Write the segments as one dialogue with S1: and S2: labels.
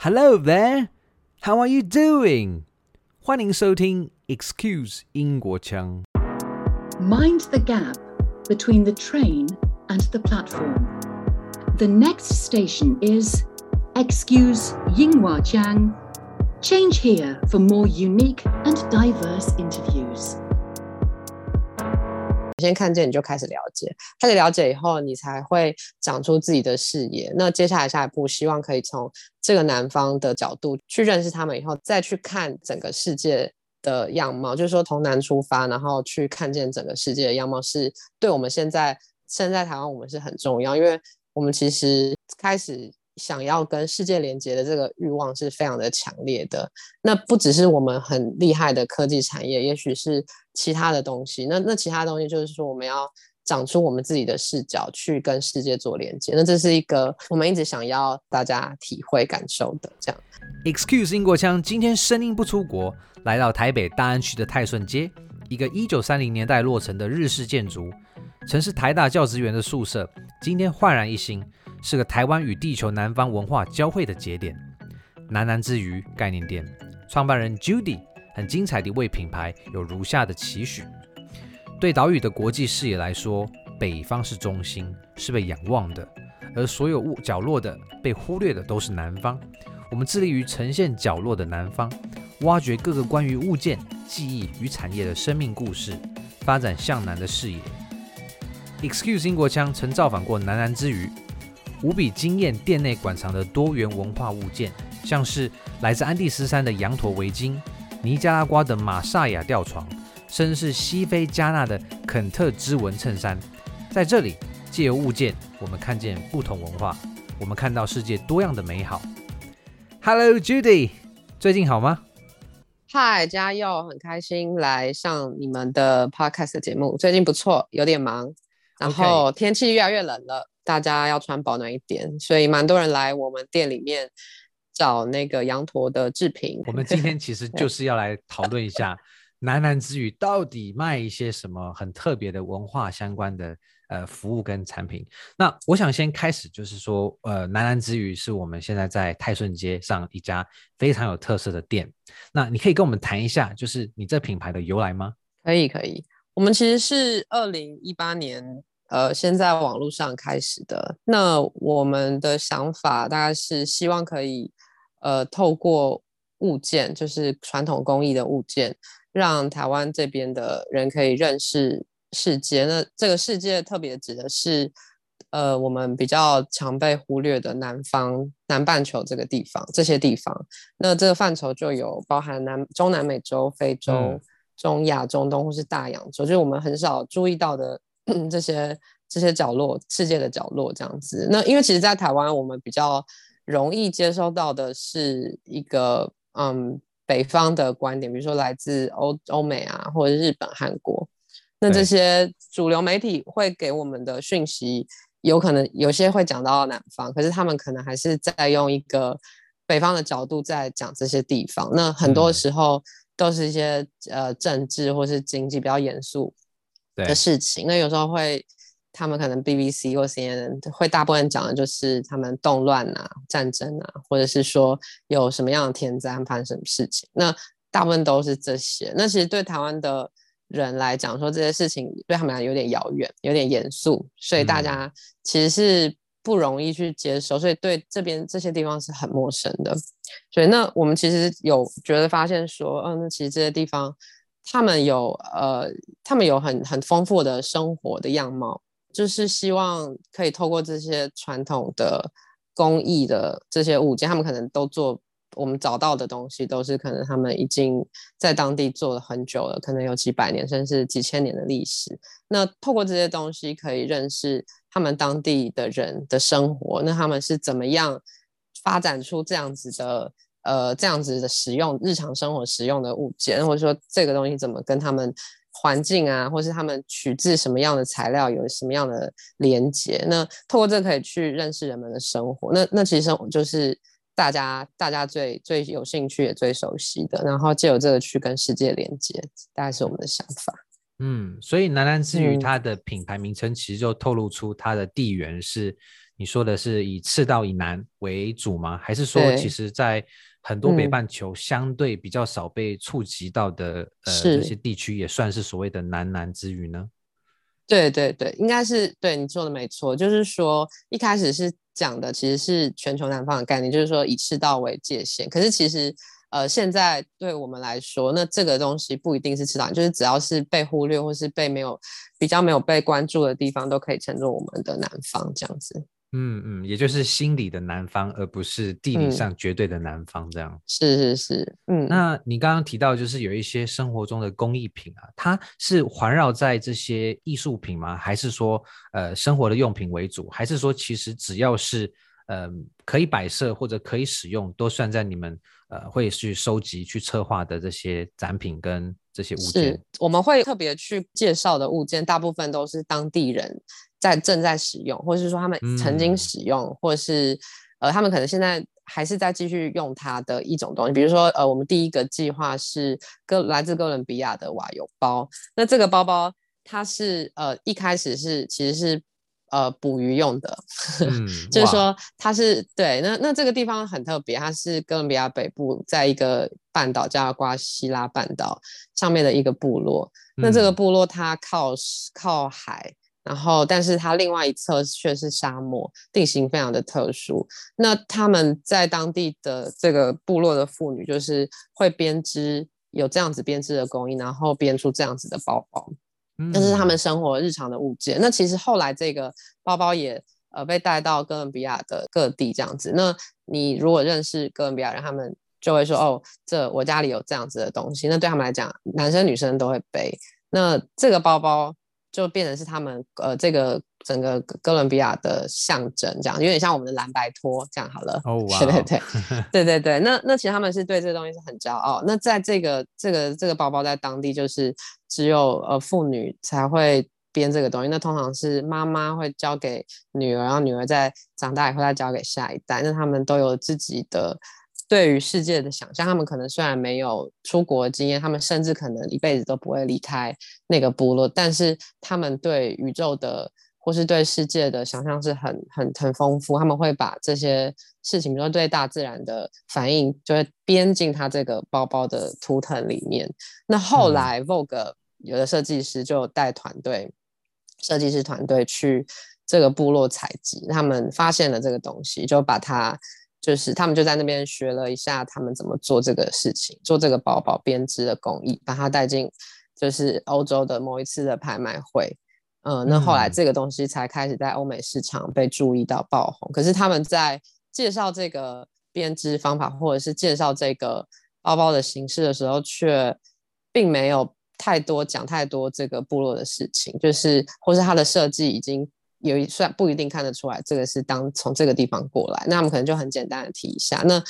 S1: Hello there, how are you doing? 欢迎收听 Excuse 英国腔。
S2: Mind the gap between the train and the platform. The next station is Excuse 英华腔。Change here for more unique and diverse interviews.
S3: 先看见你就开始了解，开始了解以后，你才会长出自己的视野。那接下来下一步，希望可以从这个南方的角度去认识他们，以后再去看整个世界的样貌。就是说，从南出发，然后去看见整个世界的样貌，是对我们现在身在台湾，我们是很重要，因为我们其实开始。想要跟世界连接的这个欲望是非常的强烈的。那不只是我们很厉害的科技产业，也许是其他的东西。那那其他东西就是说，我们要长出我们自己的视角去跟世界做连接。那这是一个我们一直想要大家体会感受的。这样
S1: ，Excuse 英国腔，今天声音不出国，来到台北大安区的泰顺街，一个一九三零年代落成的日式建筑，曾是台大教职员的宿舍，今天焕然一新。是个台湾与地球南方文化交汇的节点，南南之鱼概念店创办人 Judy 很精彩地为品牌有如下的期许：对岛屿的国际视野来说，北方是中心，是被仰望的，而所有物角落的被忽略的都是南方。我们致力于呈现角落的南方，挖掘各个关于物件、记忆与产业的生命故事，发展向南的视野。Excuse 英国腔曾造访过南南之鱼。无比惊艳店内馆藏的多元文化物件，像是来自安第斯山的羊驼围巾、尼加拉瓜的马萨亚吊床，甚至是西非加纳的肯特织纹衬衫。在这里，借由物件，我们看见不同文化，我们看到世界多样的美好。Hello Judy，最近好吗？
S3: 嗨，嘉佑，很开心来上你们的 Podcast 节目。最近不错，有点忙，然后天气越来越冷了。大家要穿保暖一点，所以蛮多人来我们店里面找那个羊驼的制品。
S1: 我们今天其实 就是要来讨论一下南南之语到底卖一些什么很特别的文化相关的呃服务跟产品。那我想先开始就是说，呃，南南之语是我们现在在泰顺街上一家非常有特色的店。那你可以跟我们谈一下，就是你这品牌的由来吗？
S3: 可以，可以。我们其实是二零一八年。呃，先在网络上开始的。那我们的想法大概是希望可以，呃，透过物件，就是传统工艺的物件，让台湾这边的人可以认识世界。那这个世界特别指的是，呃，我们比较常被忽略的南方、南半球这个地方，这些地方。那这个范畴就有包含南、中南美洲、非洲、嗯、中亚、中东或是大洋洲，就是我们很少注意到的。这些这些角落，世界的角落这样子。那因为其实，在台湾，我们比较容易接收到的是一个嗯北方的观点，比如说来自欧欧美啊，或者日本、韩国。那这些主流媒体会给我们的讯息，有可能有些会讲到南方，可是他们可能还是在用一个北方的角度在讲这些地方。那很多时候都是一些呃政治或是经济比较严肃。的事情，那有时候会，他们可能 BBC 或 CNN 会大部分讲的就是他们动乱啊、战争啊，或者是说有什么样的天灾发生什么事情，那大部分都是这些。那其实对台湾的人来讲，说这些事情对他们来讲有点遥远，有点严肃，所以大家其实是不容易去接受，所以对这边这些地方是很陌生的。所以那我们其实有觉得发现说，嗯、哦，那其实这些地方。他们有呃，他们有很很丰富的生活的样貌，就是希望可以透过这些传统的工艺的这些物件，他们可能都做我们找到的东西，都是可能他们已经在当地做了很久了，可能有几百年甚至几千年的历史。那透过这些东西，可以认识他们当地的人的生活，那他们是怎么样发展出这样子的。呃，这样子的使用日常生活使用的物件，或者说这个东西怎么跟他们环境啊，或是他们取自什么样的材料，有什么样的连接？那透过这可以去认识人们的生活。那那其实生活就是大家大家最最有兴趣也最熟悉的，然后借由这个去跟世界连接，大概是我们的想法。
S1: 嗯，所以南南之语它的品牌名称其实就透露出它的地缘是。你说的是以赤道以南为主吗？还是说，其实在很多北半球相对比较少被触及到的、嗯、呃这些地区，也算是所谓的南南之语呢？
S3: 对对对，应该是对你说的没错。就是说，一开始是讲的其实是全球南方的概念，就是说以赤道为界限。可是其实呃，现在对我们来说，那这个东西不一定是赤道，就是只要是被忽略或是被没有比较没有被关注的地方，都可以称作我们的南方这样子。
S1: 嗯嗯，也就是心理的南方，而不是地理上绝对的南方，这样。
S3: 嗯、是是是，嗯。
S1: 那你刚刚提到，就是有一些生活中的工艺品啊，它是环绕在这些艺术品吗？还是说，呃，生活的用品为主？还是说，其实只要是，呃，可以摆设或者可以使用，都算在你们呃会去收集、去策划的这些展品跟这些物件？
S3: 是，我们会特别去介绍的物件，大部分都是当地人。在正在使用，或者是说他们曾经使用，嗯、或者是呃，他们可能现在还是在继续用它的一种东西。比如说，呃，我们第一个计划是哥来自哥伦比亚的瓦尤包。那这个包包它是呃一开始是其实是呃捕鱼用的，嗯、就是说它是对。那那这个地方很特别，它是哥伦比亚北部在一个半岛叫瓜西拉半岛上面的一个部落。嗯、那这个部落它靠靠海。然后，但是它另外一侧却是沙漠，地形非常的特殊。那他们在当地的这个部落的妇女，就是会编织，有这样子编织的工艺，然后编出这样子的包包，这是他们生活日常的物件。那其实后来这个包包也呃被带到哥伦比亚的各地这样子。那你如果认识哥伦比亚人，他们就会说哦，这我家里有这样子的东西。那对他们来讲，男生女生都会背。那这个包包。就变成是他们呃这个整个哥伦比亚的象征，这样有点像我们的蓝白拖这样好了。哦，哇，对对对，对对对。那那其实他们是对这个东西是很骄傲。那在这个这个这个包包在当地就是只有呃妇女才会编这个东西。那通常是妈妈会交给女儿，然后女儿在长大以后再交给下一代。那他们都有自己的。对于世界的想象，他们可能虽然没有出国经验，他们甚至可能一辈子都不会离开那个部落，但是他们对宇宙的或是对世界的想象是很很很丰富。他们会把这些事情，比如说对大自然的反应，就会编进他这个包包的图腾里面。那后来 Vogue 有的设计师就带团队，设计师团队去这个部落采集，他们发现了这个东西，就把它。就是他们就在那边学了一下，他们怎么做这个事情，做这个包包编织的工艺，把它带进就是欧洲的某一次的拍卖会，嗯，那后来这个东西才开始在欧美市场被注意到爆红。可是他们在介绍这个编织方法，或者是介绍这个包包的形式的时候，却并没有太多讲太多这个部落的事情，就是或是它的设计已经。有一算不一定看得出来，这个是当从这个地方过来，那他们可能就很简单的提一下，那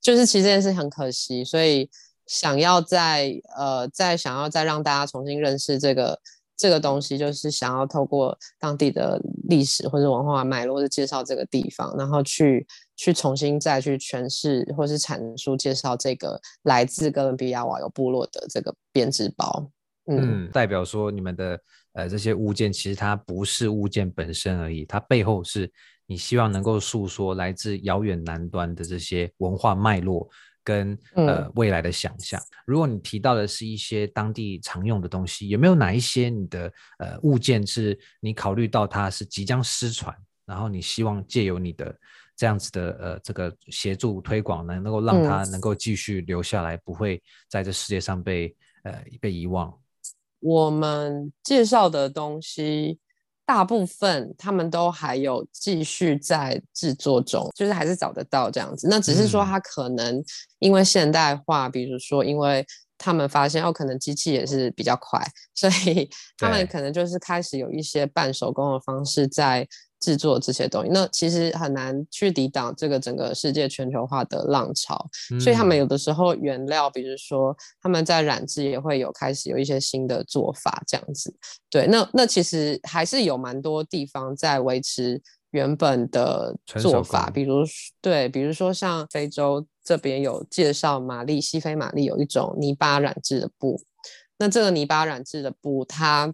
S3: 就是其实这件事很可惜，所以想要再呃再想要再让大家重新认识这个这个东西，就是想要透过当地的历史或者文化脉络，是介绍这个地方，然后去去重新再去诠释或是阐述介绍这个来自哥伦比亚瓦尤部落的这个编织包，嗯，
S1: 嗯，代表说你们的。呃，这些物件其实它不是物件本身而已，它背后是你希望能够诉说来自遥远南端的这些文化脉络跟呃未来的想象。嗯。如果你提到的是一些当地常用的东西，有没有哪一些你的呃物件是你考虑到它是即将失传，然后你希望借由你的这样子的呃这个协助推广呢，能够让它能够继续留下来，不会在这世界上被呃被遗忘？
S3: 我们介绍的东西，大部分他们都还有继续在制作中，就是还是找得到这样子。那只是说，他可能因为现代化，嗯、比如说，因为他们发现哦，可能机器也是比较快，所以他们可能就是开始有一些半手工的方式在。制作这些东西，那其实很难去抵挡这个整个世界全球化的浪潮，嗯、所以他们有的时候原料，比如说他们在染制也会有开始有一些新的做法，这样子。对，那那其实还是有蛮多地方在维持原本的做法，比如对，比如说像非洲这边有介绍马利西非马利有一种泥巴染制的布，那这个泥巴染制的布它。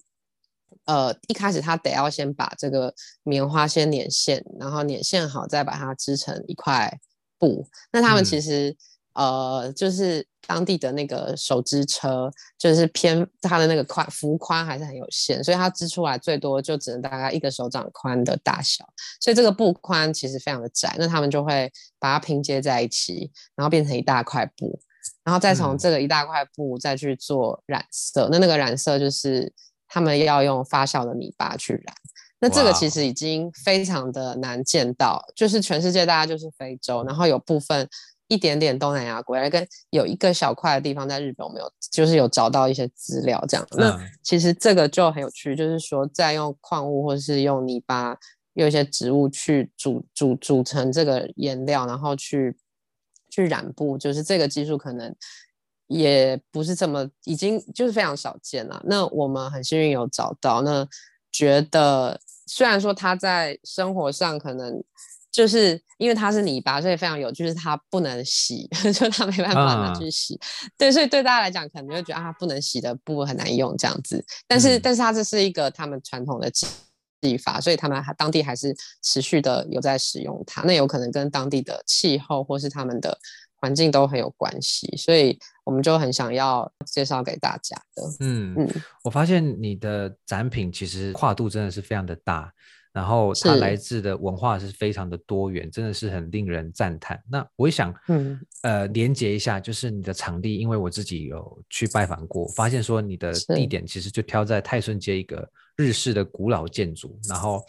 S3: 呃，一开始他得要先把这个棉花先捻线，然后捻线好，再把它织成一块布。那他们其实、嗯、呃，就是当地的那个手织车，就是偏它的那个宽幅宽还是很有限，所以它织出来最多就只能大概一个手掌宽的大小。所以这个布宽其实非常的窄，那他们就会把它拼接在一起，然后变成一大块布，然后再从这个一大块布再去做染色。嗯、那那个染色就是。他们要用发酵的泥巴去染，那这个其实已经非常的难见到.就是全世界大家就是非洲，然后有部分一点点东南亚国家，跟有一个小块的地方在日本，我们有就是有找到一些资料这样。那其实这个就很有趣，就是说在用矿物或是用泥巴，用一些植物去煮煮煮成这个颜料，然后去去染布，就是这个技术可能。也不是这么，已经就是非常少见了。那我们很幸运有找到，那觉得虽然说它在生活上可能就是因为它是泥巴，所以非常有趣，就是它不能洗，就它没办法拿去洗。Uh. 对，所以对大家来讲，可能就会觉得啊，不能洗的布很难用这样子。但是，嗯、但是它这是一个他们传统的技法，所以他们还当地还是持续的有在使用它。那有可能跟当地的气候或是他们的。环境都很有关系，所以我们就很想要介绍给大家的。
S1: 嗯嗯，我发现你的展品其实跨度真的是非常的大，然后它来自的文化是非常的多元，真的是很令人赞叹。那我也想，嗯呃，连接一下，就是你的场地，因为我自己有去拜访过，发现说你的地点其实就挑在泰顺街一个日式的古老建筑，然后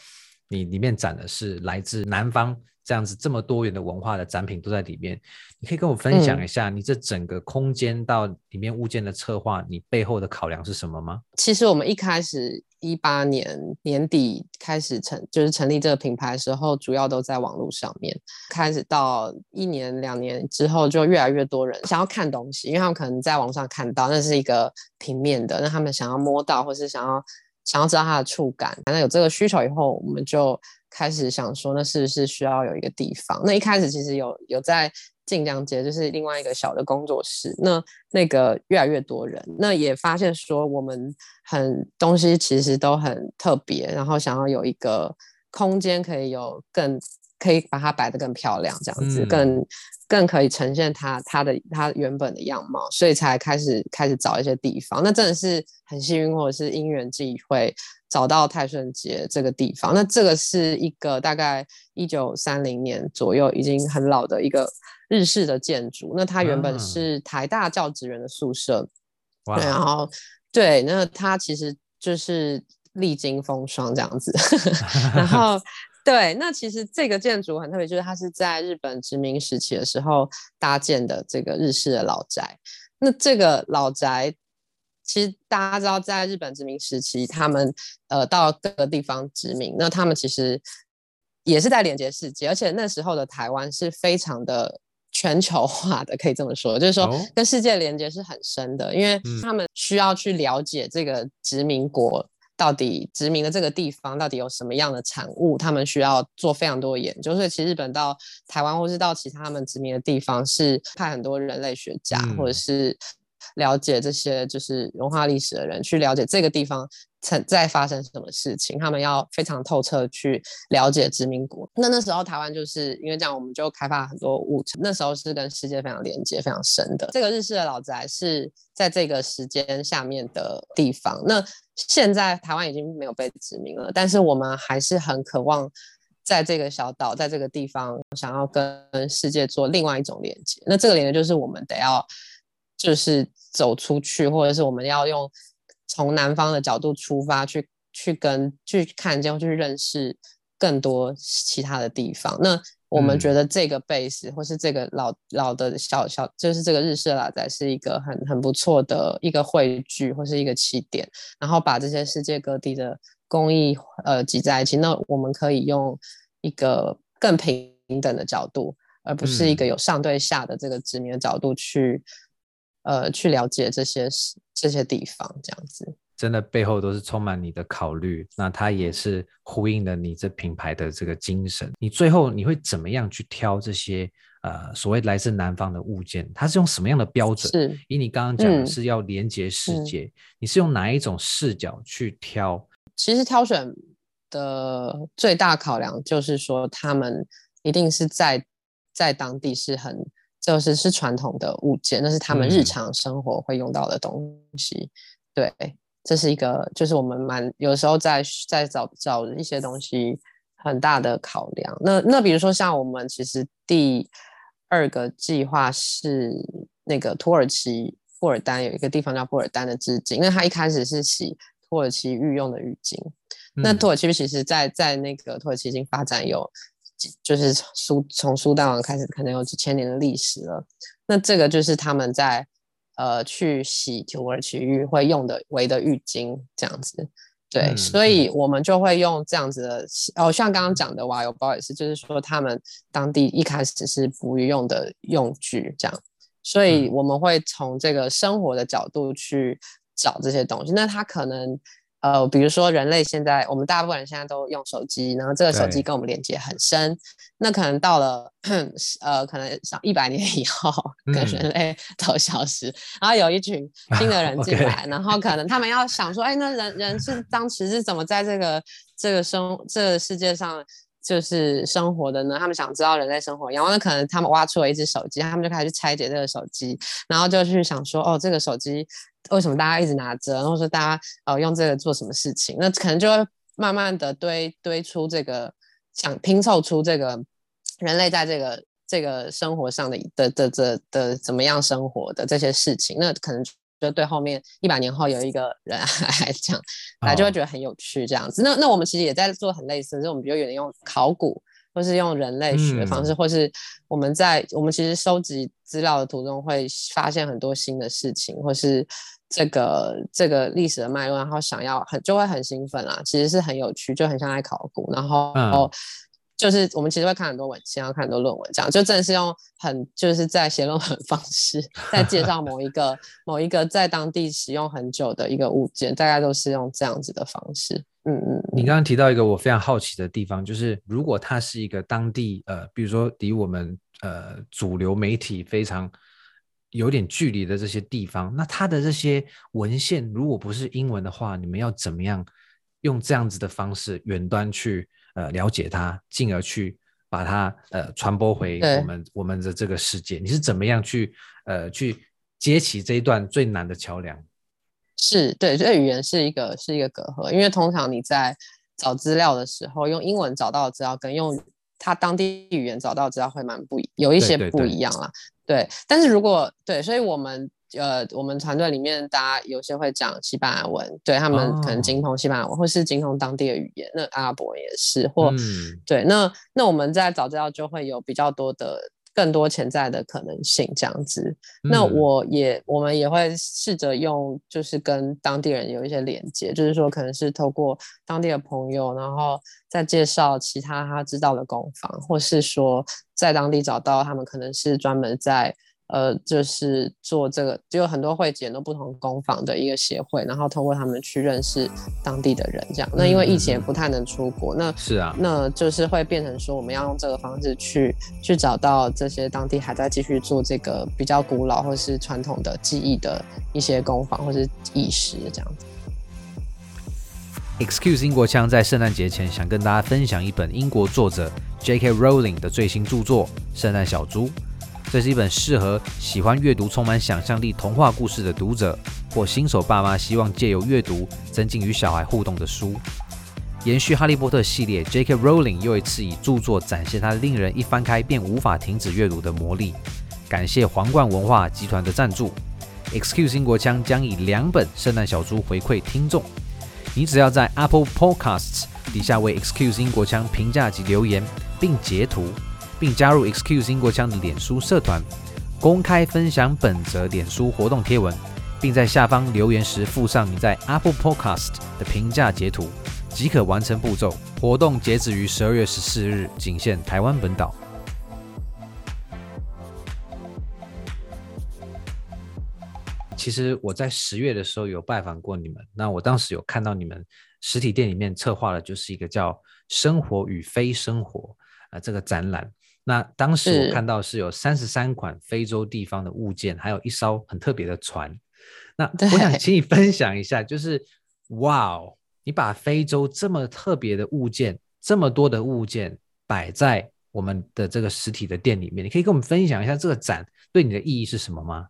S1: 你里面展的是来自南方。这样子这么多元的文化的展品都在里面，你可以跟我分享一下你这整个空间到里面物件的策划，嗯，你背后的考量是什么吗？
S3: 其实我们一开始一八年年底开始成就是成立这个品牌的时候，主要都在网络上面。开始到一年两年之后，就越来越多人想要看东西，因为他们可能在网上看到那是一个平面的，那他们想要摸到或是想要想要知道它的触感。反正有这个需求以后，我们就。开始想说，那是不是需要有一个地方？那一开始其实有有在晋江街，就是另外一个小的工作室。那那个越来越多人，那也发现说我们很东西其实都很特别，然后想要有一个空间可以有更可以把它摆得更漂亮，这样子、嗯、更。更可以呈现它它的它原本的样貌，所以才开始开始找一些地方。那真的是很幸运，或者是因缘际会找到泰顺街这个地方。那这个是一个大概一九三零年左右，已经很老的一个日式的建筑。那它原本是台大教职员的宿舍，然后对，那它其实就是历经风霜这样子，然后。对，那其实这个建筑很特别，就是它是在日本殖民时期的时候搭建的这个日式的老宅。那这个老宅，其实大家知道，在日本殖民时期，他们呃到各个地方殖民，那他们其实也是在连接世界，而且那时候的台湾是非常的全球化的，可以这么说，就是说跟世界连接是很深的，因为他们需要去了解这个殖民国。到底殖民的这个地方到底有什么样的产物？他们需要做非常多的研究。所以其实日本到台湾或是到其他他们殖民的地方，是派很多人类学家、嗯、或者是了解这些就是文化历史的人去了解这个地方曾在发生什么事情。他们要非常透彻去了解殖民国。那那时候台湾就是因为这样，我们就开发很多物质。那时候是跟世界非常连接、非常深的。这个日式的老宅是在这个时间下面的地方。那现在台湾已经没有被殖民了，但是我们还是很渴望在这个小岛，在这个地方，想要跟世界做另外一种连接。那这个连接就是我们得要，就是走出去，或者是我们要用从南方的角度出发，去去跟去看见，去认识更多其他的地方。那我们觉得这个 base、嗯、或是这个老老的小小，就是这个日式老宅是一个很很不错的一个汇聚或是一个起点，然后把这些世界各地的工艺呃挤在一起，那我们可以用一个更平等的角度，而不是一个有上对下的这个殖民的角度去、嗯、呃去了解这些这些地方这样子。
S1: 真的背后都是充满你的考虑，那它也是呼应了你这品牌的这个精神。你最后你会怎么样去挑这些呃所谓来自南方的物件？它是用什么样的标准？
S3: 是
S1: 以你刚刚讲的是要连接世界，嗯，你是用哪一种视角去挑？
S3: 其实挑选的最大考量就是说，他们一定是在在当地是很就是是传统的物件，那是他们日常生活会用到的东西。嗯、对，这是一个就是我们蛮有时候在在找找一些东西很大的考量。那那比如说像我们其实第二个计划是那个土耳其布尔丹有一个地方叫布尔丹的织锦，那它一开始是洗土耳其御用的浴巾。嗯、那土耳其其实在在那个土耳其已经发展有，就是苏从苏丹王开始，可能有几千年的历史了。那这个就是他们在呃去洗土耳其浴会用的围的浴巾这样子。对，嗯、所以我们就会用这样子的，哦，像刚刚讲的瓦油包也是，就是说他们当地一开始是捕鱼用的用具，这样，所以我们会从这个生活的角度去找这些东西。那他可能。呃，比如说人类现在，我们大部分人现在都用手机，然后这个手机跟我们连接很深。那可能到了，呃，可能上一百年以后，跟人类 都消失，嗯、然后有一群新的人进 来，Okay. 然后可能他们要想说，哎，那人人是当时是怎么在这个这个生这个世界上就是生活的呢？他们想知道人类生活，然后那可能他们挖出了一只手机，他们就开始去拆解这个手机，然后就去想说，哦，这个手机。为什么大家一直拿着？然后说大家呃用这个做什么事情？那可能就会慢慢的堆堆出这个，想拼凑出这个人类在这个这个生活上的的的的的怎么样生活的这些事情。那可能就对后面一百年后有一个人 来讲，他就会觉得很有趣这样子。那那我们其实也在做很类似，就是我们比如有人用考古。或是用人类学的方式，嗯、或是我们在我们其实收集资料的途中会发现很多新的事情，或是这个这个历史的脉络，然后想要很就会很兴奋啦。其实是很有趣，就很像在考古。然后，嗯、然后就是我们其实会看很多文献，要看很多论文，这样就真的是用很就是在写论文方式在介绍某一个某一个在当地使用很久的一个物件，大概都是用这样子的方式。嗯嗯，
S1: 你刚刚提到一个我非常好奇的地方，就是如果它是一个当地呃，比如说离我们呃主流媒体非常有点距离的这些地方，那它的这些文献如果不是英文的话，你们要怎么样用这样子的方式远端去呃了解它，进而去把它呃传播回我们我们的这个世界？你是怎么样去呃去接起这一段最难的桥梁？
S3: 是对，这语言是一个是一个隔阂，因为通常你在找资料的时候，用英文找到的资料跟用他当地语言找到的资料会蛮不一，有一些不一样啦。对，对，对，对，但是如果对，所以我们呃，我们团队里面大家有些会讲西班牙文，对他们可能精通西班牙文，哦、或是精通当地的语言，那阿拉伯也是，或、嗯、对，那那我们在早知道就会有比较多的。更多潜在的可能性，这样子。那我也，嗯、我们也会试着用，就是跟当地人有一些连接，就是说，可能是透过当地的朋友，然后再介绍其他他知道的工坊，或是说在当地找到他们可能是专门在。呃，就是做这个，就有很多汇集很多不同工坊的一个协会，然后通过他们去认识当地的人，这样。那因为疫情也不太能出国，嗯、那
S1: 是啊，
S3: 那就是会变成说，我们要用这个方式去去找到这些当地还在继续做这个比较古老或是传统的技艺的一些工坊或是艺师这样子。
S1: Excuse 英国腔在圣诞节前想跟大家分享一本英国作者 J.K. Rowling 的最新著作《圣诞小猪》。这是一本适合喜欢阅读充满想象力童话故事的读者，或新手爸妈希望借由阅读增进与小孩互动的书。延续《哈利波特》系列，J.K. Rowling 又一次以著作展现他令人一翻开便无法停止阅读的魔力。感谢皇冠文化集团的赞助，Excuse 英国腔将以两本圣诞小猪回馈听众。你只要在 Apple Podcasts 底下为 Excuse 英国腔评价及留言，并截图。并加入 Excuse 英国腔的脸书社团，公开分享本则脸书活动贴文，并在下方留言时附上你在 Apple Podcast 的评价截图，即可完成步骤。活动截止于十二月十四日，仅限台湾本岛。其实我在十月的时候有拜访过你们，那我当时有看到你们实体店里面策划的就是一个叫《生活与非生活》啊、这个展览。那当时我看到是有三十三款非洲地方的物件，还有一艘很特别的船。那我想请你分享一下，就是哇哦，你把非洲这么特别的物件，这么多的物件摆在我们的这个实体的店里面，你可以跟我们分享一下这个展对你的意义是什么吗？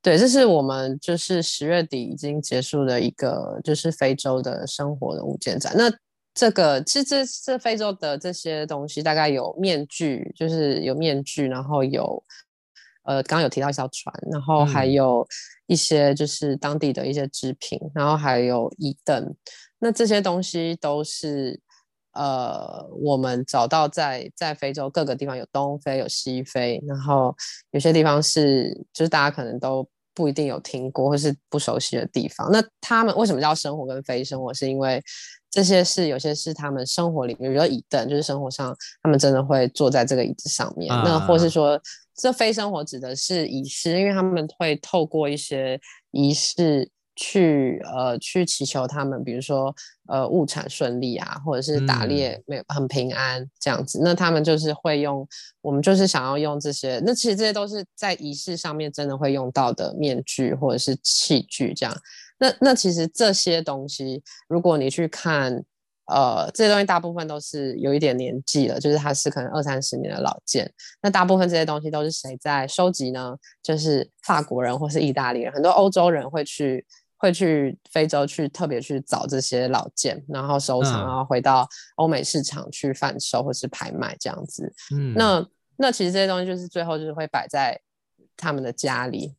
S3: 对，这是我们就是十月底已经结束的一个就是非洲的生活的物件展。那这个其实这这非洲的这些东西，大概有面具，就是有面具，然后有呃，刚刚有提到一艘船，然后还有一些就是当地的一些织品，嗯、然后还有椅凳。那这些东西都是呃，我们找到在在非洲各个地方，有东非，有西非，然后有些地方是就是大家可能都不一定有听过或是不熟悉的地方。那他们为什么叫生活跟非生活？是因为这些是有些是他们生活里面，比如说椅凳，就是生活上他们真的会坐在这个椅子上面。啊、那或是说，这非生活指的是仪式，因为他们会透过一些仪式去呃去祈求他们，比如说呃物产顺利啊，或者是打猎没有很平安这样子。嗯、那他们就是会用，我们就是想要用这些。那其实这些都是在仪式上面真的会用到的面具或者是器具这样。那那其实这些东西，如果你去看，呃，这些东西大部分都是有一点年纪了，就是它是可能二三十年的老件。那大部分这些东西都是谁在收集呢？就是法国人或是意大利人，很多欧洲人会去会去非洲去特别去找这些老件，然后收藏，然后回到欧美市场去贩售或是拍卖这样子。嗯，那那其实这些东西就是最后就是会摆在他们的家里。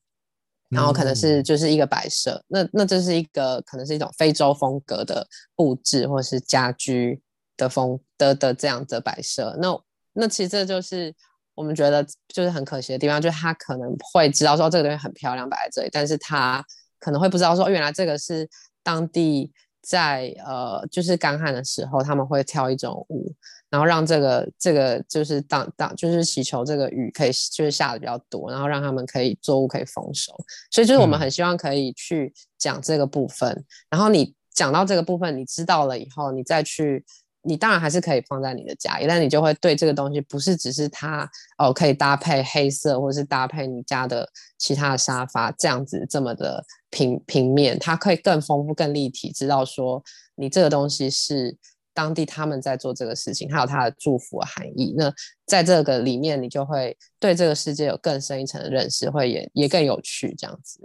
S3: 然后可能是就是一个摆设，嗯、那那这是一个可能是一种非洲风格的布置，或是家居的风的的这样的摆设。那那其实这就是我们觉得就是很可惜的地方，就是他可能会知道说这个东西很漂亮摆在这里，但是他可能会不知道说原来这个是当地在呃就是干旱的时候他们会跳一种舞。然后让这个这个就是当当就是祈求这个雨可以就是下的比较多，然后让他们可以作物可以丰收。所以就是我们很希望可以去讲这个部分。嗯、然后你讲到这个部分，你知道了以后，你再去，你当然还是可以放在你的家里，但你就会对这个东西不是只是它哦可以搭配黑色，或是搭配你家的其他的沙发这样子这么的平平面，它可以更丰富、更立体，知道说你这个东西是。当地他们在做这个事情，还有它的祝福的含义。那在这个里面，你就会对这个世界有更深一层的认识，会也也更有趣这样子。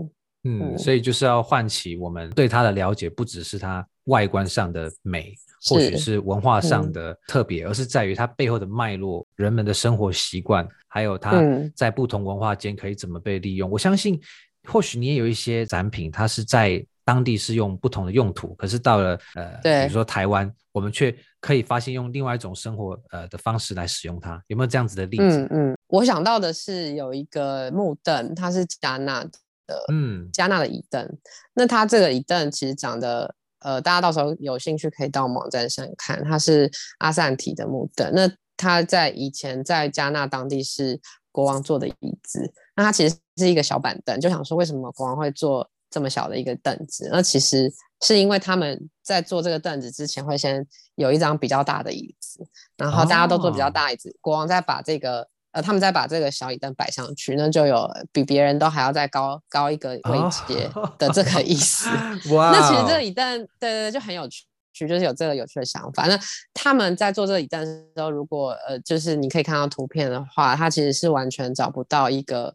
S1: 嗯，嗯，所以就是要唤起我们对它的了解，不只是它外观上的美，或许是文化上的特别，嗯、而是在于它背后的脉络、人们的生活习惯，还有它在不同文化间可以怎么被利用。嗯、我相信，或许你也有一些展品，它是在。当地是用不同的用途，可是到了呃，对比如说台湾，我们却可以发现用另外一种生活呃的方式来使用它，有没有这样子的例子？
S3: 嗯嗯，我想到的是有一个木凳，它是加纳的，嗯，加纳的椅凳。那它这个椅凳其实长得呃，大家到时候有兴趣可以到网站上看，它是阿赞提的木凳。那它在以前在加纳当地是国王坐的椅子，那它其实是一个小板凳，就想说为什么国王会坐？这么小的一个凳子，那其实是因为他们在做这个凳子之前，会先有一张比较大的椅子，然后大家都坐比较大椅子，哦、国王再把这个呃，他们再把这个小椅凳摆上去，那就有比别人都还要再高高一个位阶的这个意思。那其实这个椅凳，对对对，就很有趣，就是有这个有趣的想法。那他们在做这个椅凳的时候，如果呃，就是你可以看到图片的话，它其实是完全找不到一个。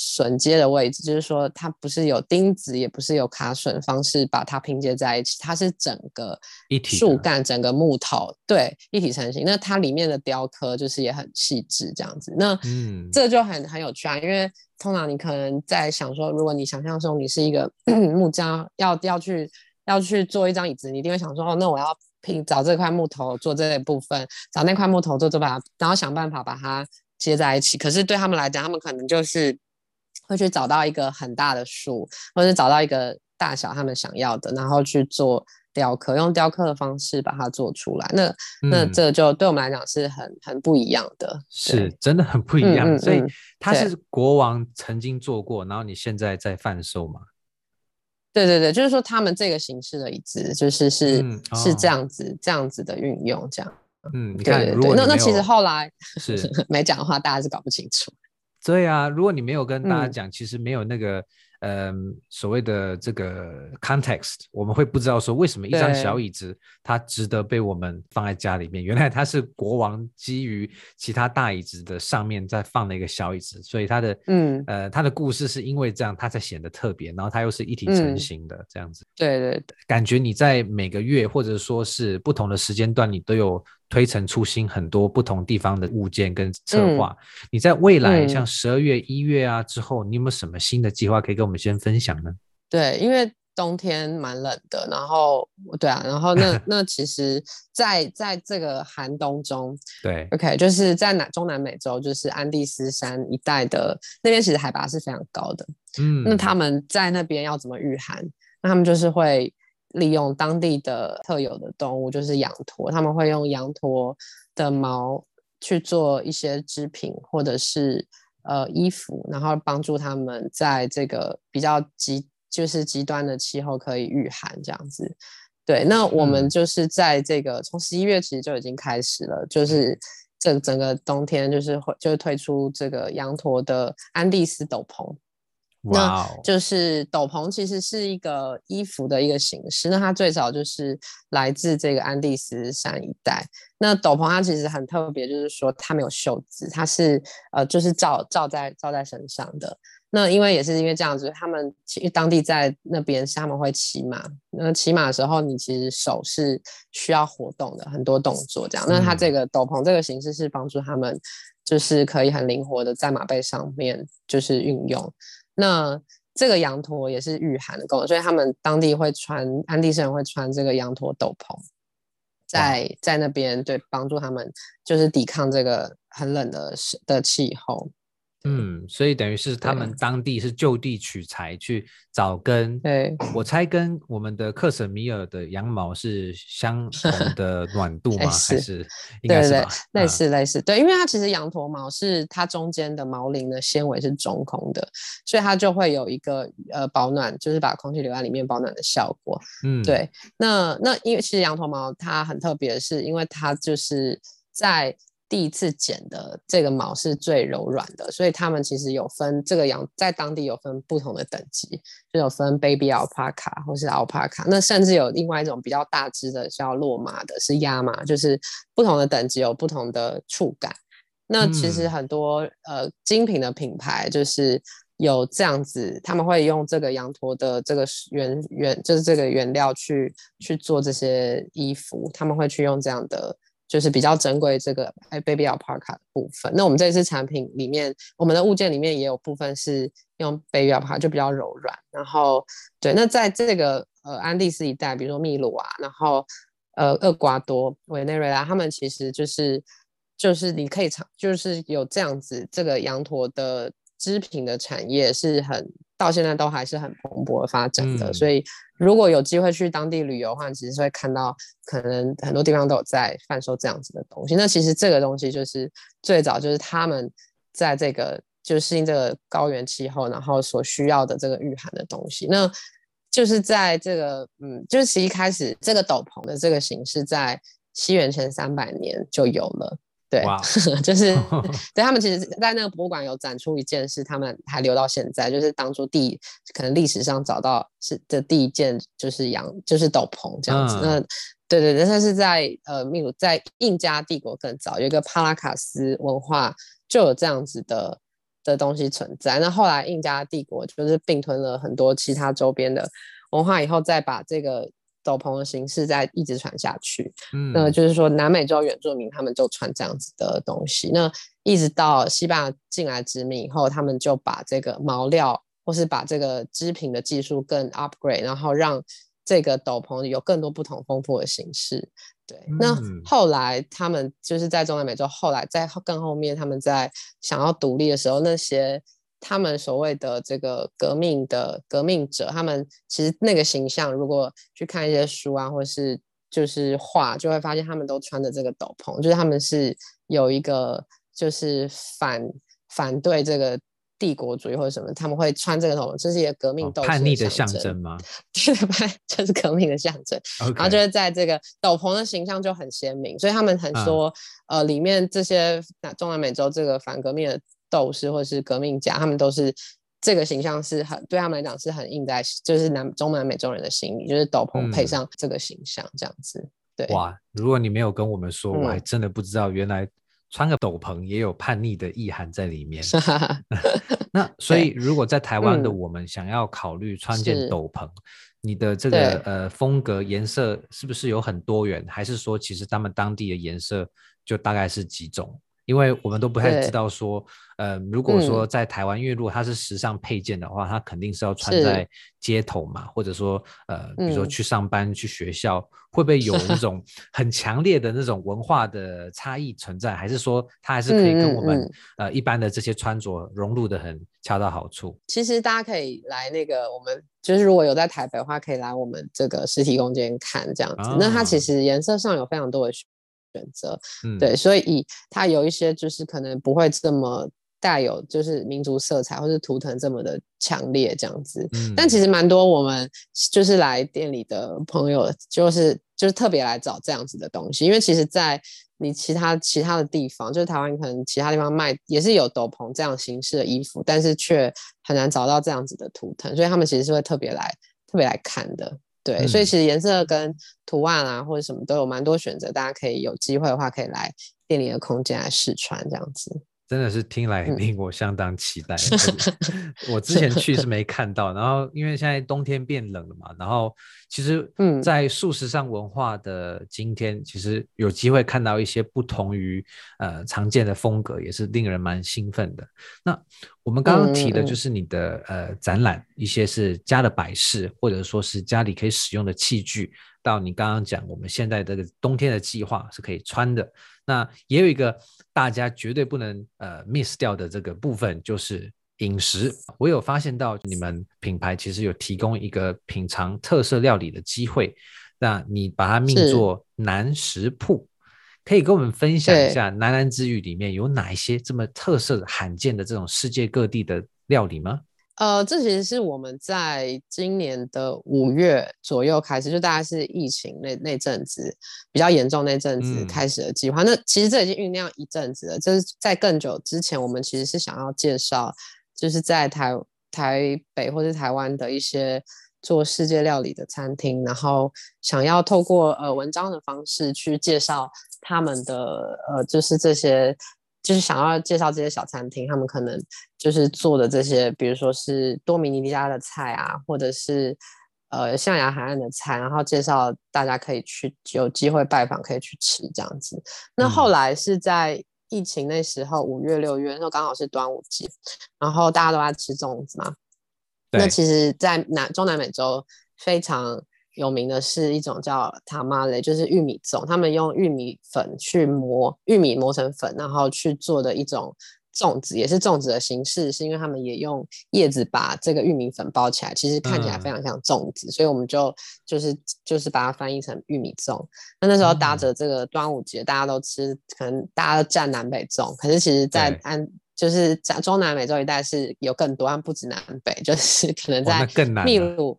S3: 榫接的位置，就是说它不是有钉子，也不是有卡榫方式把它拼接在一起，它是整个树干、整个木头，对，一体成型。那它里面的雕刻就是也很细致，这样子。那嗯，这就很很有趣啊，因为通常你可能在想说，如果你想象中你是一个 木匠，要要去要去做一张椅子，你一定会想说，哦，那我要拼找这块木头做这个部分，找那块木头做这把，然后想办法把它接在一起。可是对他们来讲，他们可能就是。会去找到一个很大的树，或者是找到一个大小他们想要的，然后去做雕刻，用雕刻的方式把它做出来。那、嗯、那这就对我们来讲是很很不一样的，
S1: 是真的很不一样。嗯嗯嗯、所以它是国王曾经做过，然后你现在在贩售吗？
S3: 对对对，就是说他们这个形式的椅子，就是是、嗯哦、是这样子这样子的运用，这样。
S1: 嗯，你看，
S3: 对对对，那那其实后来是 没讲的话，大家是搞不清楚。
S1: 对啊，如果你没有跟大家讲，嗯、其实没有那个呃所谓的这个 context，我们会不知道说为什么一张小椅子它值得被我们放在家里面。原来它是国王基于其他大椅子的上面再放了一个小椅子，所以它的嗯呃它的故事是因为这样它才显得特别，然后它又是一体成型的、嗯、这样子。
S3: 对对对，
S1: 感觉你在每个月或者说是不同的时间段，你都有。推陈出新，很多不同地方的物件跟策划。嗯、你在未来像十二月、一月啊之后，嗯、你有没有什么新的计划可以跟我们先分享呢？
S3: 对，因为冬天蛮冷的，然后对啊，然后那 那其实在，在在这个寒冬中，
S1: 对
S3: ，OK，就是在南中南美洲，就是安第斯山一带的那边，其实海拔是非常高的。嗯，那他们在那边要怎么御寒？那他们就是会。利用当地的特有的动物，就是羊驼，他们会用羊驼的毛去做一些织品或者是呃衣服，然后帮助他们在这个比较极就是极端的气候可以御寒这样子。对，那我们就是在这个从十一月其实就已经开始了，就是这整个冬天就是会就推出这个羊驼的安第斯斗篷。那就是斗篷，其实是一个衣服的一个形式。那它最早就是来自这个安第斯山一带。那斗篷它其实很特别，就是说它没有袖子，它是呃就是罩罩在罩在身上的。那因为也是因为这样子，他们其实当地在那边是他们会骑马。那骑马的时候，你其实手是需要活动的，很多动作这样。那它这个斗篷这个形式是帮助他们，就是可以很灵活的在马背上面就是运用。那这个羊驼也是御寒的功能，所以他们当地会穿，安第斯人会穿这个羊驼斗篷，在在那边对帮助他们就是抵抗这个很冷的的气候。
S1: 嗯，所以等于是他们当地是就地取材去找跟，对，我猜跟我们的克什米尔的羊毛是相 同的暖度吗？是还是应该是吧？
S3: 对对对，类似类似，对，因为它其实羊驼毛是它中间的毛鳞的纤维是中空的，所以它就会有一个呃保暖，就是把空气留在里面保暖的效果。嗯，对，那那因为其实羊驼毛它很特别的是，因为它就是在。第一次剪的这个毛是最柔软的，所以他们其实有分这个羊在当地有分不同的等级，就有分 baby alpaca 或是 alpaca，那甚至有另外一种比较大只的叫落马的，是亚马，就是不同的等级有不同的触感。那其实很多、嗯、呃精品的品牌就是有这样子，他们会用这个羊驼的这个原原就是这个原料去去做这些衣服，他们会去用这样的。就是比较珍贵这个 baby alpaca 的部分。那我们这次产品里面，我们的物件里面也有部分是用 baby alpaca，就比较柔软。然后，对，那在这个呃安第斯一带，比如说秘鲁啊，然后呃厄瓜多、委内瑞拉，他们其实就是就是你可以尝，就是有这样子这个羊驼的织品的产业是很。到现在都还是很蓬勃发展的，嗯、所以如果有机会去当地旅游的话，其实是会看到可能很多地方都有在贩售这样子的东西。那其实这个东西就是最早就是他们在这个就是适应这个高原气候，然后所需要的这个御寒的东西。那就是在这个嗯，就是其实一开始这个斗篷的这个形式在西元前三百年就有了。对.就是对他们其实，在那个博物馆有展出一件事，他们还留到现在，就是当初第可能历史上找到是的第一件就是羊，就是斗篷这样子。Uh. 那对对对，但是在呃，秘鲁在印加帝国更早，有一个帕拉卡斯文化就有这样子的的东西存在。那后来印加帝国就是并吞了很多其他周边的文化以后，再把这个。斗篷的形式在一直传下去，嗯，那就是说南美洲原住民他们就穿这样子的东西，那一直到西班牙进来殖民以后，他们就把这个毛料或是把这个织品的技术更 upgrade，然后让这个斗篷有更多不同丰富的形式。对，嗯、那后来他们就是在中南美洲，后来在更后面他们在想要独立的时候，那些。他们所谓的这个革命的革命者，他们其实那个形象，如果去看一些书啊，或是就是画，就会发现他们都穿着这个斗篷，就是他们是有一个就是反反对这个帝国主义或者什么，他们会穿这个斗篷，这是一个革命斗士、哦、叛逆的象征吗？对，就是革命的象征。然后就是在这个斗篷的形象就很鲜明，所以他们很说，嗯、呃，里面这些中南美洲这个反革命的。斗士或是革命家，他们都是这个形象是很对他们来讲是很印在，就是南中南美洲人的心里，就是斗篷配上这个形象这样子。嗯、对，
S1: 哇，如果你没有跟我们说，嗯、我还真的不知道原来穿个斗篷也有叛逆的意涵在里面。那所以如果在台湾的我们想要考虑穿件斗篷，嗯、你的这个呃风格颜色是不是有很多元，还是说其实他们当地的颜色就大概是几种？因为我们都不太知道说，呃，如果说在台湾，嗯、因为如果它是时尚配件的话，它肯定是要穿在街头嘛，或者说，呃，比如说去上班、嗯、去学校，会不会有那 种很强烈的那种文化的差异存在？还是说它还是可以跟我们、嗯嗯、呃一般的这些穿着融入的很恰到好处？
S3: 其实大家可以来那个，我们就是如果有在台北的话，可以来我们这个实体空间看这样子。哦、那它其实颜色上有非常多的。选择，嗯、对，所以它有一些就是可能不会这么带有就是民族色彩或是图腾这么的强烈这样子，嗯、但其实蛮多我们就是来店里的朋友就是就是特别来找这样子的东西，因为其实，在你其他其他的地方，就是台湾可能其他地方卖也是有斗篷这样形式的衣服，但是却很难找到这样子的图腾，所以他们其实是会特别来特别来看的。对，嗯、所以其实颜色跟图案啊，或者什么都有蛮多选择，大家可以有机会的话，可以来店里的空间来试穿这样子。
S1: 真的是听来令我相当期待。嗯、我之前去是没看到，然后因为现在冬天变冷了嘛，然后其实，嗯，在素食上文化的今天，嗯、其实有机会看到一些不同于呃常见的风格，也是令人蛮兴奋的。那我们刚刚提的就是你的、呃展览，一些是家的摆饰，或者说是家里可以使用的器具，到你刚刚讲我们现在这个冬天的计划是可以穿的。那也有一个大家绝对不能呃 miss 掉的这个部分，就是饮食。我有发现到你们品牌其实有提供一个品尝特色料理的机会，那你把它命作南食铺，可以跟我们分享一下南南之语里面有哪一些这么特色、罕见的这种世界各地的料理吗？
S3: 呃，这其实是我们在今年的五月左右开始，就大概是疫情那那阵子比较严重那阵子开始的计划。嗯、那其实这已经酝酿一阵子了，就是在更久之前，我们其实是想要介绍，就是在台台北或是台湾的一些做世界料理的餐厅，然后想要透过呃文章的方式去介绍他们的呃，就是这些。就是想要介绍这些小餐厅，他们可能就是做的这些，比如说是多米尼加的菜啊，或者是呃象牙海岸的菜，然后介绍大家可以去有机会拜访，可以去吃这样子。那后来是在疫情那时候，五月六月那时候刚好是端午节，然后大家都在吃粽子嘛。那其实，在南中南美洲非常。有名的是一种叫塔玛雷，就是玉米粽。他们用玉米粉去磨玉米磨成粉，然后去做的一种粽子，也是粽子的形式，是因为他们也用叶子把这个玉米粉包起来，其实看起来非常像粽子，嗯、所以我们就就是就是把它翻译成玉米粽。那那时候搭着这个端午节，大家都吃，可能大家都蘸南北粽，可是其实在安就是在中南美洲一带是有更多，但不止南北，就是可能在秘鲁。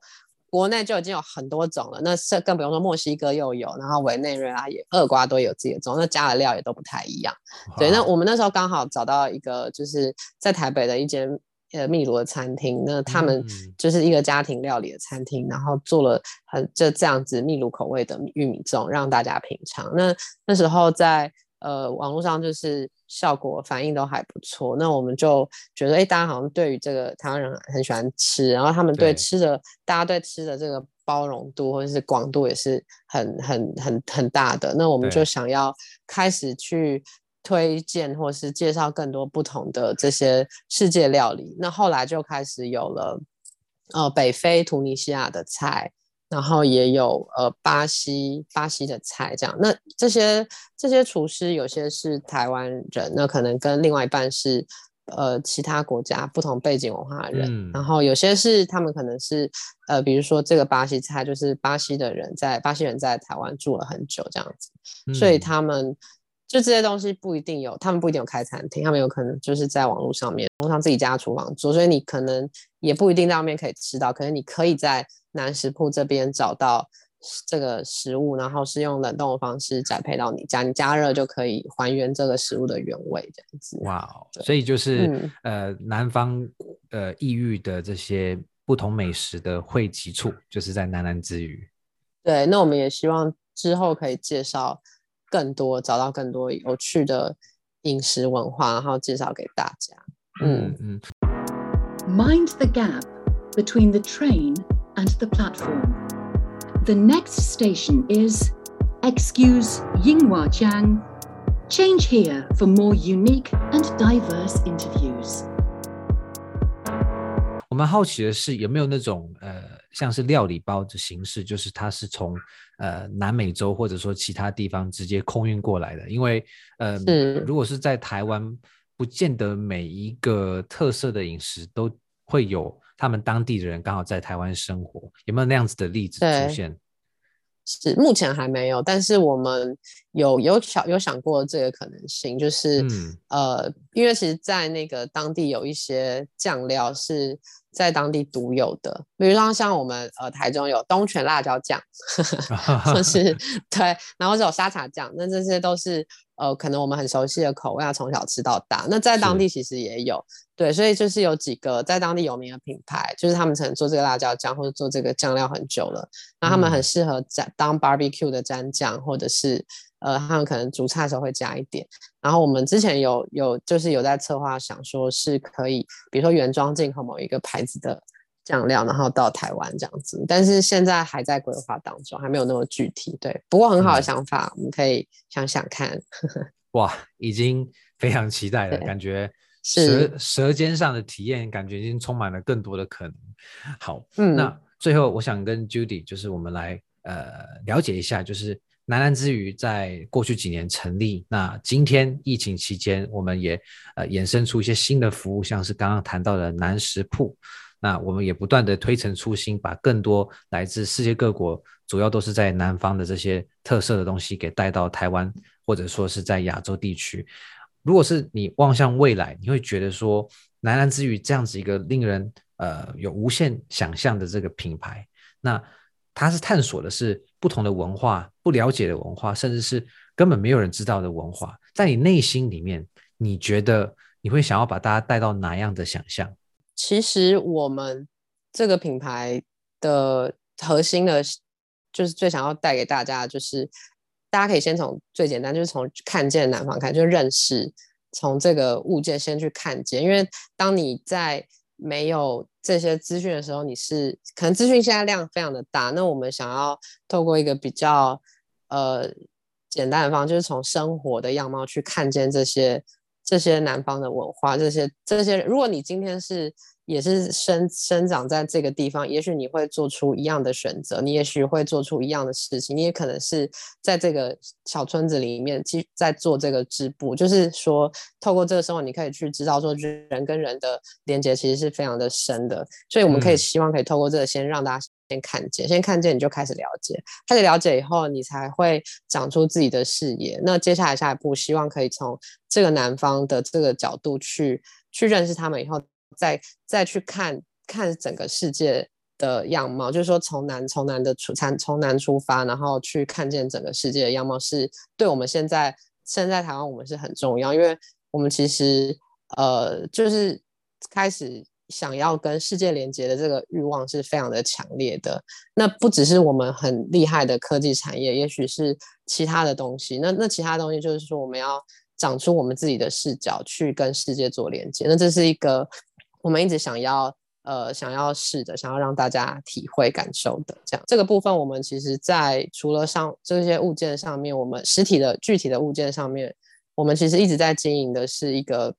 S3: 国内就已经有很多种了，那是更不用说墨西哥又有，然后委内瑞拉也，厄瓜多有自己的种，那加的料也都不太一样。哇对，那我们那时候刚好找到一个，就是在台北的一间呃秘鲁的餐厅，那他们就是一个家庭料理的餐厅，嗯、然后做了很就这样子秘鲁口味的玉米粽让大家品尝。那那时候在。呃，网络上就是效果反应都还不错，那我们就觉得，哎，大家好像对于这个台湾人很喜欢吃，然后他们对吃的，大家对吃的这个包容度或者是广度也是很很很很大的，那我们就想要开始去推荐或是介绍更多不同的这些世界料理，那后来就开始有了，呃，北非突尼西亚的菜。然后也有呃巴西巴西的菜这样，那这些这些厨师有些是台湾人，那可能跟另外一半是呃其他国家不同背景文化的人，嗯、然后有些是他们可能是呃比如说这个巴西菜就是巴西的人在巴西人在台湾住了很久这样子，嗯、所以他们就这些东西不一定有，他们不一定有开餐厅，他们有可能就是在网络上面，网上自己家厨房做，所以你可能也不一定在外面可以吃到，可能你可以在。南食铺这边找到这个食物，然后是用冷冻的方式宅配到你家，你加热就可以还原这个食物的原味，这样子。
S1: 哇，所以就是、嗯、呃，南方呃异域的这些不同美食的汇集处，就是在南南之屿。
S3: 对，那我们也希望之后可以介绍更多，找到更多有趣的饮食文化，然后介绍给大家。嗯嗯。
S2: Mind the gap between the train and the platform. The next station is Excuse Yinghuajiang. Change here for more unique and diverse interviews.
S1: 我们好奇的是，有没有那种呃， 像是料理包的形式，就是它是从呃南美洲或者说其他地方直接空运过来的？因为呃，如果是在台湾，不见得每一个特色的饮食都会有。他们当地的人刚好在台湾生活，有没有那样子的例子出现？
S3: 是目前还没有，但是我们有有想有想过这个可能性，就是、嗯、呃，因为其实，在那个当地有一些酱料是在当地独有的，比如说像我们呃台中有东泉辣椒酱，就是 对，然后是有沙茶酱，那这些都是。呃，可能我们很熟悉的口味，要从小吃到大。那在当地其实也有，对，所以就是有几个在当地有名的品牌，就是他们曾做这个辣椒酱或者做这个酱料很久了，那他们很适合蘸当 barbecue 的蘸酱，或者是呃，他们可能煮菜的时候会加一点。然后我们之前有有就是有在策划，想说是可以，比如说原装进口某一个牌子的。酱料，然后到台湾这样子，但是现在还在规划当中，还没有那么具体。对，不过很好的想法，嗯、我们可以想想看。
S1: 哇，已经非常期待了，感觉舌舌尖上的体验，感觉已经充满了更多的可能。好，嗯，那最后我想跟 Judy，就是我们来呃了解一下，就是南南之屿在过去几年成立，那今天疫情期间，我们也呃衍生出一些新的服务，像是刚刚谈到的南食铺。那我们也不断的推陈出新，把更多来自世界各国，主要都是在南方的这些特色的东西给带到台湾，或者说是在亚洲地区。如果是你望向未来，你会觉得说南南之屿这样子一个令人呃有无限想象的这个品牌，那它是探索的是不同的文化、不了解的文化，甚至是根本没有人知道的文化，在你内心里面，你觉得你会想要把大家带到哪样的想象？
S3: 其实我们这个品牌的核心的，就是最想要带给大家，就是大家可以先从最简单，就是从看见南方开始，就认识，从这个物件先去看见。因为当你在没有这些资讯的时候，你是可能资讯现在量非常的大，那我们想要透过一个比较呃简单的方，就是从生活的样貌去看见这些这些南方的文化，这些这些。如果你今天是也是生生长在这个地方，也许你会做出一样的选择，你也许会做出一样的事情，你也可能是在这个小村子里面，继在做这个织布。就是说，透过这个生活，你可以去知道说，人跟人的连接其实是非常的深的。所以，我们可以希望可以透过这个，先让大家先看见，先看见，你就开始了解，开始了解以后，你才会长出自己的视野。那接下来下一步，希望可以从这个南方的这个角度去去认识他们以后。再再去看看整个世界的样貌，就是说从南从南的出从从南出发，然后去看见整个世界的样貌，是对我们现在现在台湾我们是很重要，因为我们其实呃就是开始想要跟世界连接的这个欲望是非常的强烈的。那不只是我们很厉害的科技产业，也许是其他的东西。那那其他东西就是说我们要长出我们自己的视角去跟世界做连接。那这是一个。我们一直想要，呃，想要试的，想要让大家体会感受的这样，这个部分我们其实，在除了上这些物件上面，我们实体的具体的物件上面，我们其实一直在经营的是一个，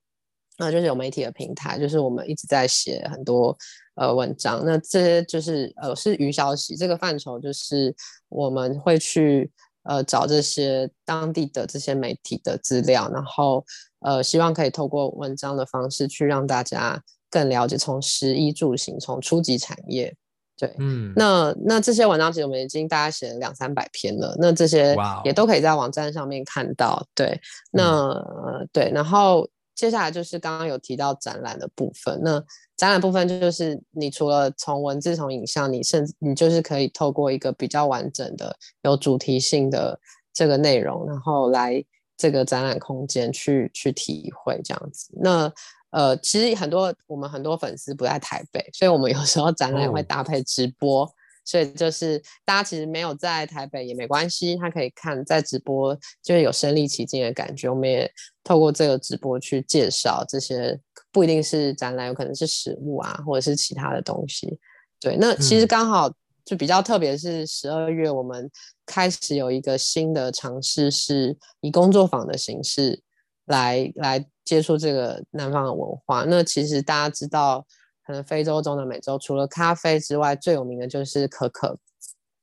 S3: 那，就是有媒体的平台，就是我们一直在写很多呃文章，那这些就是呃是鱼消息这个范畴，就是我们会去呃找这些当地的这些媒体的资料，然后呃希望可以透过文章的方式去让大家。更了解从食衣住行，从初级产业，对，嗯，那那这些文章其实我们已经大概写了两三百篇了，那这些也都可以在网站上面看到，对，那、嗯、对，然后接下来就是刚刚有提到展览的部分，那展览部分就是你除了从文字、从影像，你甚至你就是可以透过一个比较完整的、有主题性的这个内容，然后来这个展览空间去去体会这样子。那呃，其实很多我们很多粉丝不在台北，所以我们有时候展览会搭配直播。Oh. 所以就是大家其实没有在台北也没关系，他可以看在直播，就是有身临其境的感觉。我们也透过这个直播去介绍这些，不一定是展览，有可能是实物啊，或者是其他的东西。对，那其实刚好就比较特别，是十二月我们开始有一个新的尝试，是以工作坊的形式来来接触这个南方的文化。那其实大家知道。可能非洲、中的美洲除了咖啡之外，最有名的就是可可。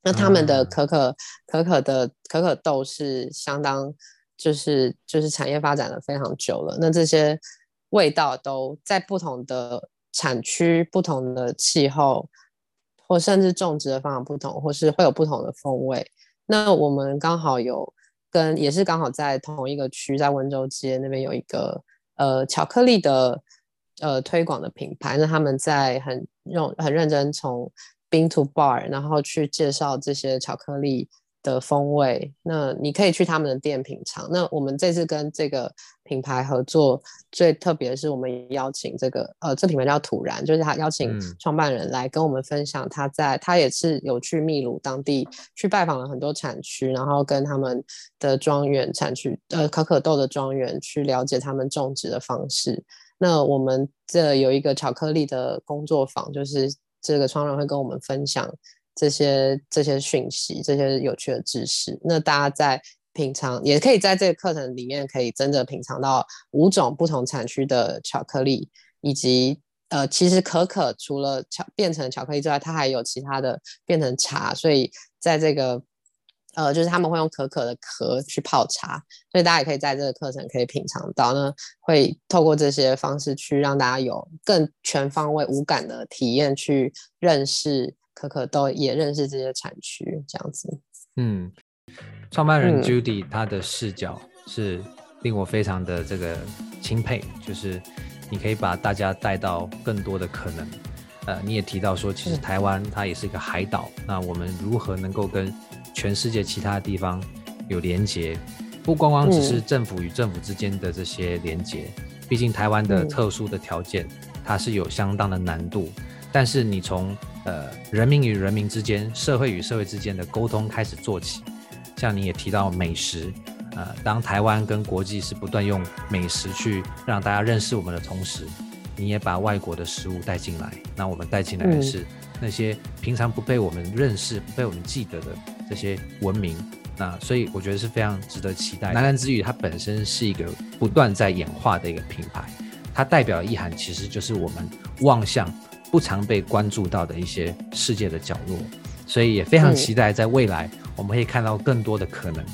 S3: 那他们的可可、可可的可可豆是相当，就是就是产业发展的非常久了。那这些味道都在不同的产区、不同的气候，或甚至种植的方法不同，或是会有不同的风味。那我们刚好有跟，也是刚好在同一个区，在温州街那边有一个呃巧克力的。呃，推广的品牌，那他们在很用很认真从冰 to bar，然后去介绍这些巧克力的风味。那你可以去他们的店品尝。那我们这次跟这个品牌合作，最特别的是我们邀请这个呃，这品牌叫土然，就是他邀请创办人来跟我们分享他在，他也是有去秘鲁当地去拜访了很多产区，然后跟他们的庄园产区呃可可豆的庄园去了解他们种植的方式。那我们这有一个巧克力的工作坊，就是这个创人会跟我们分享这些这些讯息，这些有趣的知识。那大家在品尝，也可以在这个课程里面可以真的品尝到五种不同产区的巧克力，以及呃，其实可可除了巧变成巧克力之外，它还有其他的变成茶，所以在这个。呃，就是他们会用可可的壳去泡茶，所以大家也可以在这个课程可以品尝到呢，会透过这些方式去让大家有更全方位、无感的体验，去认识可可豆，也认识这些产区，这样子。
S1: 嗯，创办人 Judy 他的视角是令我非常的这个钦佩，就是你可以把大家带到更多的可能。呃，你也提到说，其实台湾它也是一个海岛，那我们如何能够跟全世界其他地方有连接，不光光只是政府与政府之间的这些连接，毕竟台湾的特殊的条件，它是有相当的难度。但是你从呃人民与人民之间、社会与社会之间的沟通开始做起，像你也提到美食，呃，当台湾跟国际是不断用美食去让大家认识我们的同时，你也把外国的食物带进来，那我们带进来的是那些平常不被我们认识、不被我们记得的。这些文明，那所以我觉得是非常值得期待。南南之语它本身是一个不断在演化的一个品牌，它代表的意涵其实就是我们望向不常被关注到的一些世界的角落，所以也非常期待在未来我们可以看到更多的可能。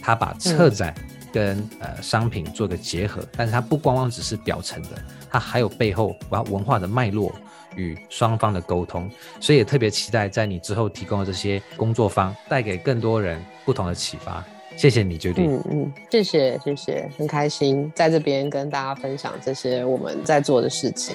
S1: 他把策展跟呃商品做个结合，但是它不光光只是表层的，它还有背后文文化的脉络。与双方的沟通，所以也特别期待在你之后提供的这些工作方，带给更多人不同的启发。谢谢你，Judy。
S3: 嗯嗯，谢谢谢谢，很开心在这边跟大家分享这些我们在做的事情。